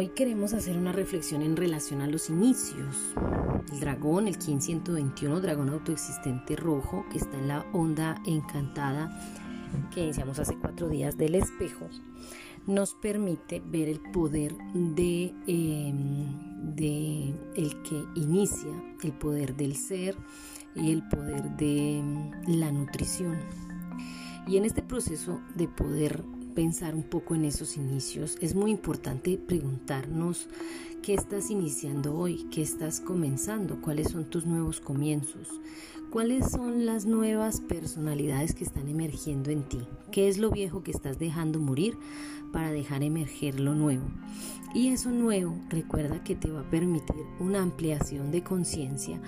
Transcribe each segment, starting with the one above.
Hoy queremos hacer una reflexión en relación a los inicios. El dragón, el 1521, dragón autoexistente rojo, que está en la onda encantada que iniciamos hace cuatro días del espejo, nos permite ver el poder de, em, de el que inicia, el poder del ser y el poder de em, la nutrición. Y en este proceso de poder pensar un poco en esos inicios, es muy importante preguntarnos qué estás iniciando hoy, qué estás comenzando, cuáles son tus nuevos comienzos, cuáles son las nuevas personalidades que están emergiendo en ti, qué es lo viejo que estás dejando morir para dejar emerger lo nuevo. Y eso nuevo, recuerda que te va a permitir una ampliación de conciencia,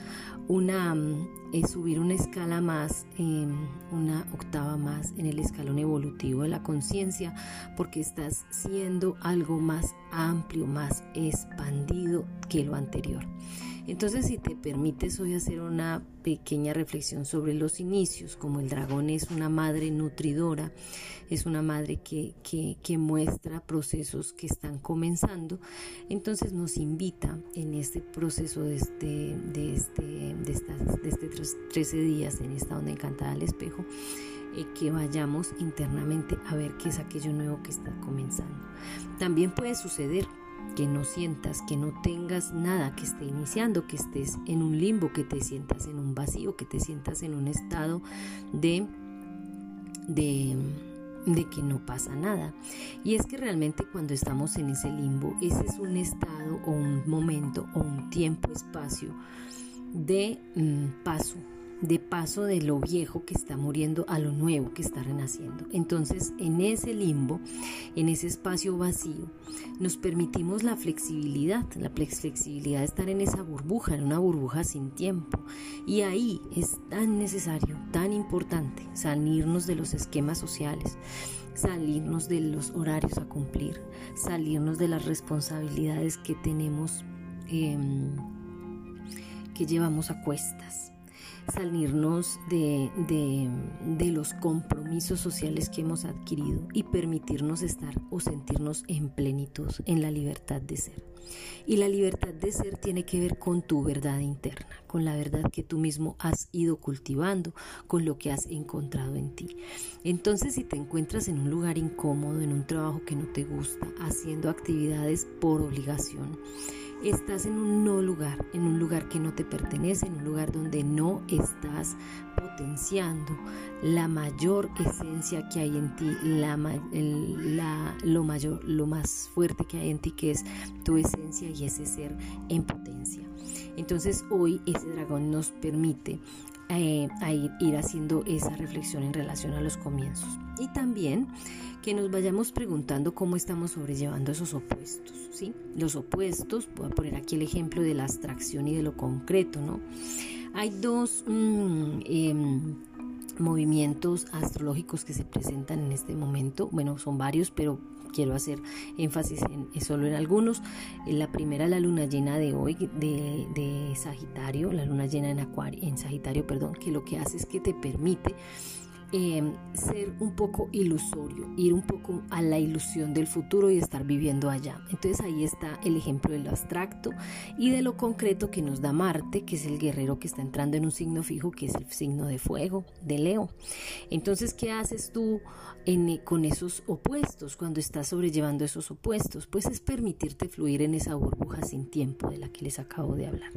una mm, es subir una escala más, em, una octava más en el escalón evolutivo de la conciencia, porque estás siendo algo más amplio, más expandido que lo anterior. Entonces, si te permites hoy hacer una pequeña reflexión sobre los inicios, como el dragón es una madre nutridora, es una madre que, que, muestra procesos que están comenzando, entonces nos invita en este proceso de este, de este, de de este 13 días en esta onda encantada al espejo, eh, que vayamos internamente a ver qué es aquello nuevo que está comenzando. También puede suceder que no sientas, que no tengas nada que esté iniciando, que estés en un limbo, que te sientas en un vacío, que te sientas en un estado de, de, de que no pasa nada. Y es que realmente cuando estamos en ese limbo, ese es un estado o un momento o un tiempo, espacio de mm, paso, de paso de lo viejo que está muriendo a lo nuevo que está renaciendo. Entonces, en ese limbo, en ese espacio vacío, nos permitimos la flexibilidad, la flexibilidad de estar en esa burbuja, en una burbuja sin tiempo. Y ahí es tan necesario, tan importante salirnos de los esquemas sociales, salirnos de los horarios a cumplir, salirnos de las responsabilidades que tenemos, em, que llevamos a cuestas salirnos de, de, los compromisos sociales que hemos adquirido y permitirnos estar o sentirnos en plenitud, en la libertad de ser. Y la libertad de ser tiene que ver con tu verdad interna, con la verdad que tú mismo has ido cultivando, con lo que has encontrado en ti. Entonces, si te encuentras en un lugar incómodo, en un trabajo que no te gusta, haciendo actividades por obligación, estás en un no lugar, en un lugar que no te pertenece, en un lugar donde no estás potenciando la mayor esencia que hay en ti, la, lo mayor, lo más fuerte que hay en ti, que es tu esencia y ese ser en potencia. Entonces hoy ese dragón nos permite eh, ir haciendo esa reflexión en relación a los comienzos. Y también que nos vayamos preguntando cómo estamos sobrellevando esos opuestos, ¿sí? Los opuestos, voy a poner aquí el ejemplo de la abstracción y de lo concreto, ¿no? Hay dos mm, em, movimientos astrológicos que se presentan en este momento, bueno, son varios, pero quiero hacer énfasis en, solo en algunos. La primera, la luna llena de hoy, de, de Sagitario, la luna llena en Acuario, en Sagitario, perdón, que lo que hace es que te permite Em, ser un poco ilusorio, ir un poco a la ilusión del futuro y estar viviendo allá. Entonces ahí está el ejemplo de lo abstracto y de lo concreto que nos da Marte, que es el guerrero que está entrando en un signo fijo, que es el signo de fuego, de Leo. Entonces, ¿qué haces tú en, con esos opuestos cuando estás sobrellevando esos opuestos? Pues es permitirte fluir en esa burbuja sin tiempo de la que les acabo de hablar.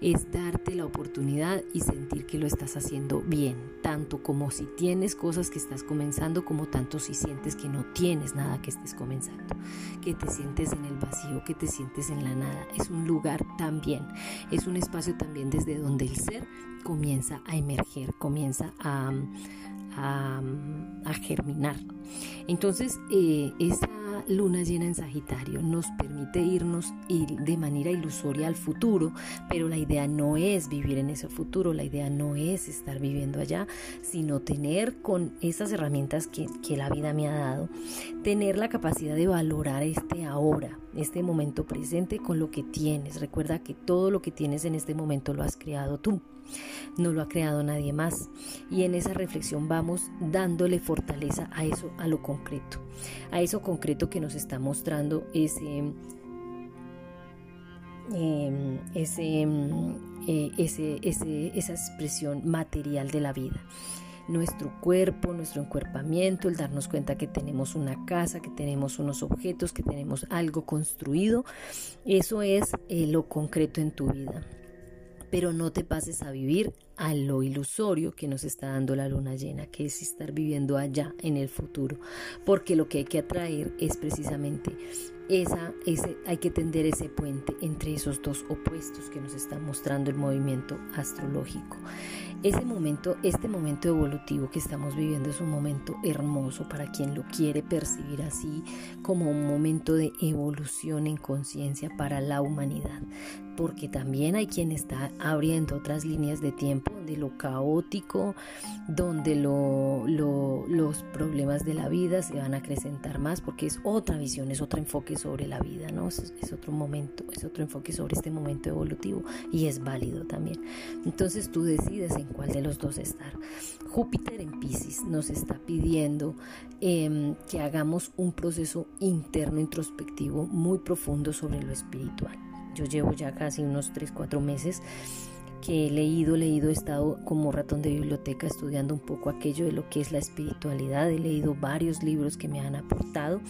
Es darte la oportunidad y sentir que lo estás haciendo bien, tanto como si tienes tienes cosas que estás comenzando como tanto si sientes que no tienes nada que estés comenzando, que te sientes en el vacío, que te sientes en la nada. Es un lugar también, es un espacio también desde donde el ser comienza a emerger, comienza a, a, germinar. Entonces, eh, esa luna llena en Sagitario nos permite irnos de manera ilusoria al futuro, pero la idea no es vivir en ese futuro, la idea no es estar viviendo allá, sino tener con esas herramientas que, la vida me ha dado, tener la capacidad de valorar este ahora, este momento presente con lo que tienes. Recuerda que todo lo que tienes en este momento lo has creado tú no lo ha creado nadie más. Y en esa reflexión vamos dándole fortaleza a eso, a lo concreto, a eso concreto que nos está mostrando ese em, ese, em, eh, ese, esa expresión material de la vida nuestro cuerpo, nuestro encuerpamiento, el darnos cuenta que tenemos una casa, que tenemos unos objetos, que tenemos algo construido. Eso es eh, lo concreto en tu vida pero no te pases a vivir a lo ilusorio que nos está dando la luna llena, que es estar viviendo allá en el futuro, porque lo que hay que atraer es precisamente esa, ese, hay que tender ese puente entre esos dos opuestos que nos está mostrando el movimiento astrológico. Ese momento, este momento evolutivo que estamos viviendo es un momento hermoso para quien lo quiere percibir así como un momento de evolución en conciencia para la humanidad, porque también hay quien está abriendo otras líneas de tiempo de lo caótico, donde los problemas de la vida se van a acrecentar más, porque es otra visión, es otro enfoque sobre la vida, ¿no? Es, es otro momento, es otro enfoque sobre este momento evolutivo y es válido también. Entonces tú decides en cuál de los dos estar. Júpiter en Pisces nos está pidiendo em, que hagamos un proceso interno introspectivo muy profundo sobre lo espiritual. Yo llevo ya casi unos 3, 4 meses he leído, leído, he estado como ratón de biblioteca estudiando un poco aquello de lo que es la espiritualidad, he leído varios libros que me han aportado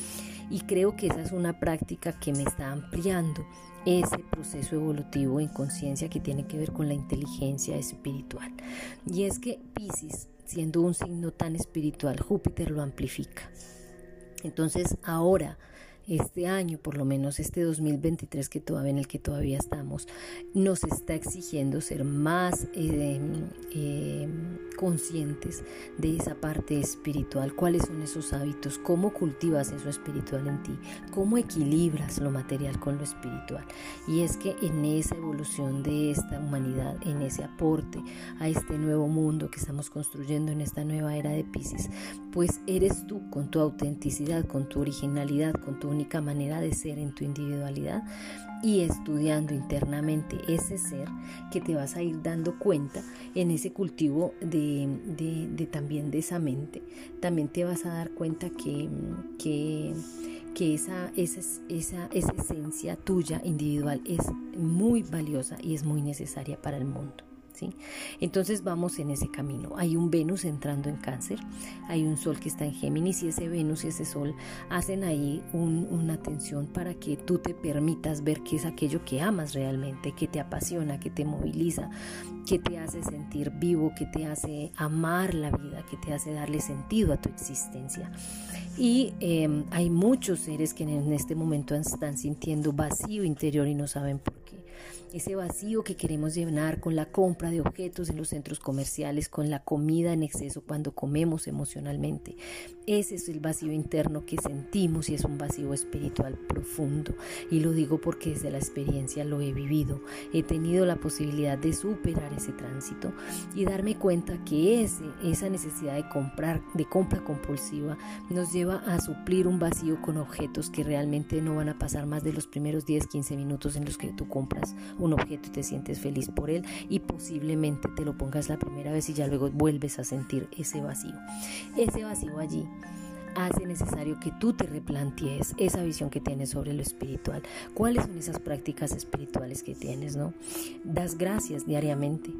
y creo que esa es una práctica que me está ampliando ese proceso evolutivo en conciencia que tiene que ver con la inteligencia espiritual. Y es que Pisces, siendo un signo tan espiritual, Júpiter lo amplifica. Entonces ahora este año, por lo menos este 2023 que todavía en el que todavía estamos, nos está exigiendo ser más eh, eh, conscientes de esa parte espiritual. ¿Cuáles son esos hábitos? ¿Cómo cultivas eso espiritual en ti? ¿Cómo equilibras lo material con lo espiritual? Y es que en esa evolución de esta humanidad, en ese aporte a este nuevo mundo que estamos construyendo en esta nueva era de Pisces, pues eres tú con tu autenticidad, con tu originalidad, con tu única manera de ser en tu individualidad y estudiando internamente ese ser que te vas a ir dando cuenta en ese cultivo de, también de esa mente. También te vas a dar cuenta que, que, que esa, esa, esa, esa esencia tuya individual es muy valiosa y es muy necesaria para el mundo. Entonces vamos en ese camino. Hay un Venus entrando en cáncer, hay un Sol que está en Géminis y ese Venus y ese Sol hacen ahí una tensión para que tú te permitas ver qué es aquello que amas realmente, que te apasiona, que te moviliza, que te hace sentir vivo, que te hace amar la vida, que te hace darle sentido a tu existencia. Y em, hay muchos seres que en este momento están sintiendo vacío interior y no saben por qué ese vacío que queremos llenar con la compra de objetos en los centros comerciales, con la comida en exceso cuando comemos emocionalmente. Ese es el vacío interno que sentimos y es un vacío espiritual profundo. Y lo digo porque desde la experiencia lo he vivido. He tenido la posibilidad de superar ese tránsito y darme cuenta que ese, esa necesidad de comprar, de compra compulsiva, nos lleva a suplir un vacío con objetos que realmente no van a pasar más de los primeros 10, 15 minutos en los que tú compras un objeto y te sientes feliz por él y posiblemente te lo pongas la primera vez y ya luego vuelves a sentir ese vacío. Ese vacío allí hace necesario que tú te replantees esa visión que tienes sobre lo espiritual. ¿Cuáles son esas prácticas espirituales que tienes, no? Das gracias diariamente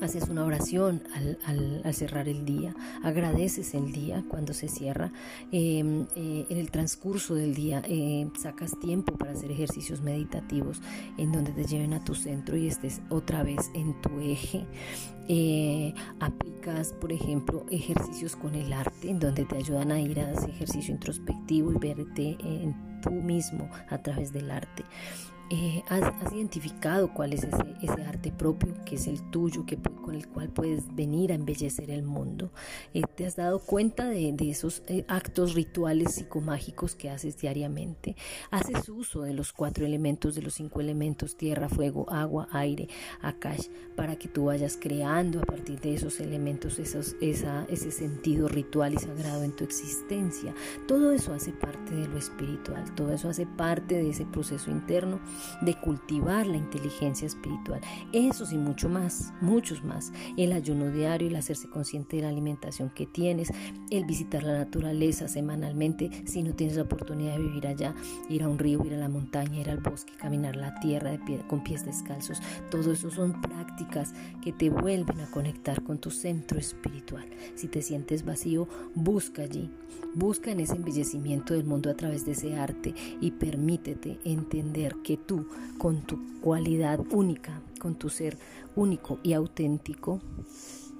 haces una oración al, cerrar el día, agradeces el día cuando se cierra, em, eh, en el transcurso del día eh, sacas tiempo para hacer ejercicios meditativos en donde te lleven a tu centro y estés otra vez en tu eje. Eh, aplicas, por ejemplo, ejercicios con el arte, en donde te ayudan a ir a ese ejercicio introspectivo y verte en tú mismo a través del arte. Eh, has, identificado cuál es ese, arte propio que es el tuyo, que, con el cual puedes venir a embellecer el mundo. Eh, te has dado cuenta de, esos eh, actos rituales psicomágicos que haces diariamente. Haces uso de los cuatro elementos, de los cinco elementos, tierra, fuego, agua, aire, akash, para que tú vayas creando a partir de esos elementos esos, esa, ese sentido ritual y sagrado en tu existencia. Todo eso hace parte de lo espiritual, todo eso hace parte de ese proceso interno de cultivar la inteligencia espiritual. Eso y mucho más, muchos más. El ayuno diario, el hacerse consciente de la alimentación que tienes, el visitar la naturaleza semanalmente, si no tienes la oportunidad de vivir allá, ir a un río, ir a la montaña, ir al bosque, caminar la tierra de pie, con pies descalzos. Todo eso son prácticas que te vuelven a conectar con tu centro espiritual. Si te sientes vacío, busca allí, busca en ese embellecimiento del mundo a través de ese arte y permítete entender que tú, con tu cualidad única, con tu ser único y auténtico,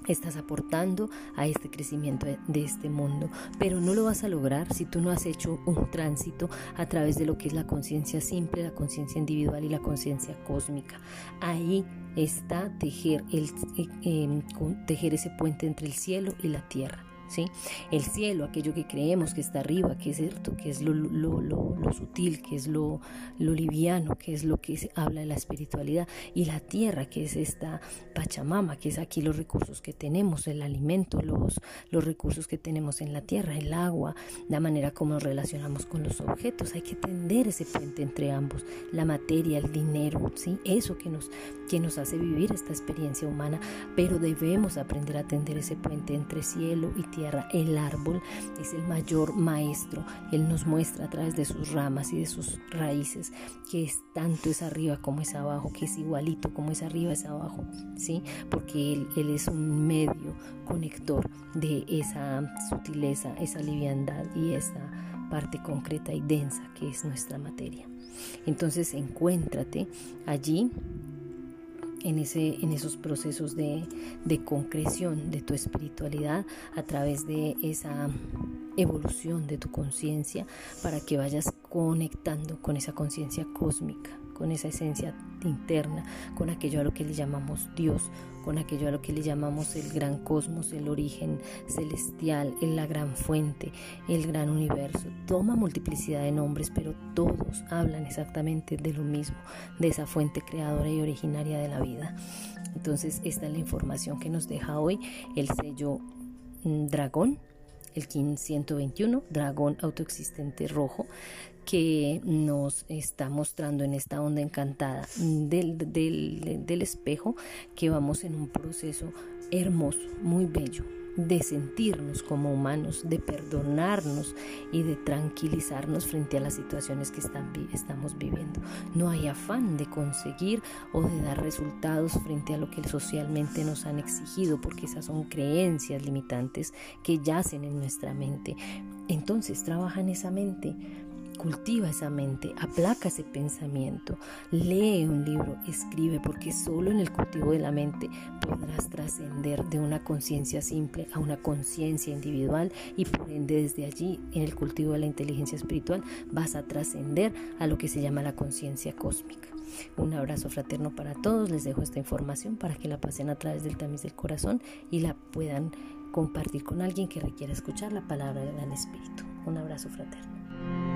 estás aportando a este crecimiento de, este mundo, pero no lo vas a lograr si tú no has hecho un tránsito a través de lo que es la conciencia simple, la conciencia individual y la conciencia cósmica. Ahí está tejer, el, eh, em, tejer ese puente entre el cielo y la tierra. El cielo, aquello que creemos que está arriba, que es cierto, que es lo, sutil, que es lo, liviano, que es lo que habla de la espiritualidad, y la tierra, que es esta Pachamama, que es aquí los recursos que tenemos, el alimento, los, recursos que tenemos en la tierra, el agua, la manera como nos relacionamos con los objetos. Hay que tender ese puente entre ambos, la materia, el dinero, ¿sí? Eso que nos hace vivir esta experiencia humana, pero debemos aprender a tender ese puente entre cielo y tierra el árbol es el mayor maestro. Él nos muestra a través de sus ramas y de sus raíces que es tanto es arriba como es abajo, que es igualito como es arriba es abajo, ¿sí? Porque él, él es un medio conector de esa sutileza, esa liviandad y esa parte concreta y densa que es nuestra materia. Entonces encuéntrate allí en, ese, en esos procesos de, de concreción de tu espiritualidad a través de esa evolución de tu conciencia para que vayas conectando con esa conciencia cósmica, con esa esencia interna, con aquello a lo que le llamamos Dios, con aquello a lo que le llamamos el gran cosmos, el origen celestial, la gran fuente, el gran universo. Toma multiplicidad de nombres, pero todos hablan exactamente de lo mismo, de esa fuente creadora y originaria de la vida. Entonces, esta es la información que nos deja hoy el sello mm, dragón el 121, dragón autoexistente rojo, que nos está mostrando en esta onda encantada del, del, del espejo que vamos en un proceso hermoso, muy bello, de sentirnos como humanos, de perdonarnos y de tranquilizarnos frente a las situaciones que están, estamos viviendo. No hay afán de conseguir o de dar resultados frente a lo que socialmente nos han exigido, porque esas son creencias limitantes que yacen en nuestra mente. Entonces trabaja en esa mente Cultiva esa mente, aplaca ese pensamiento, lee un libro, escribe, porque solo en el cultivo de la mente podrás trascender de una conciencia simple a una conciencia individual y por ende desde allí, en el cultivo de la inteligencia espiritual, vas a trascender a lo que se llama la conciencia cósmica. Un abrazo fraterno para todos, les dejo esta información para que la pasen a través del tamiz del corazón y la puedan compartir con alguien que requiera escuchar la palabra del Espíritu. Un abrazo fraterno.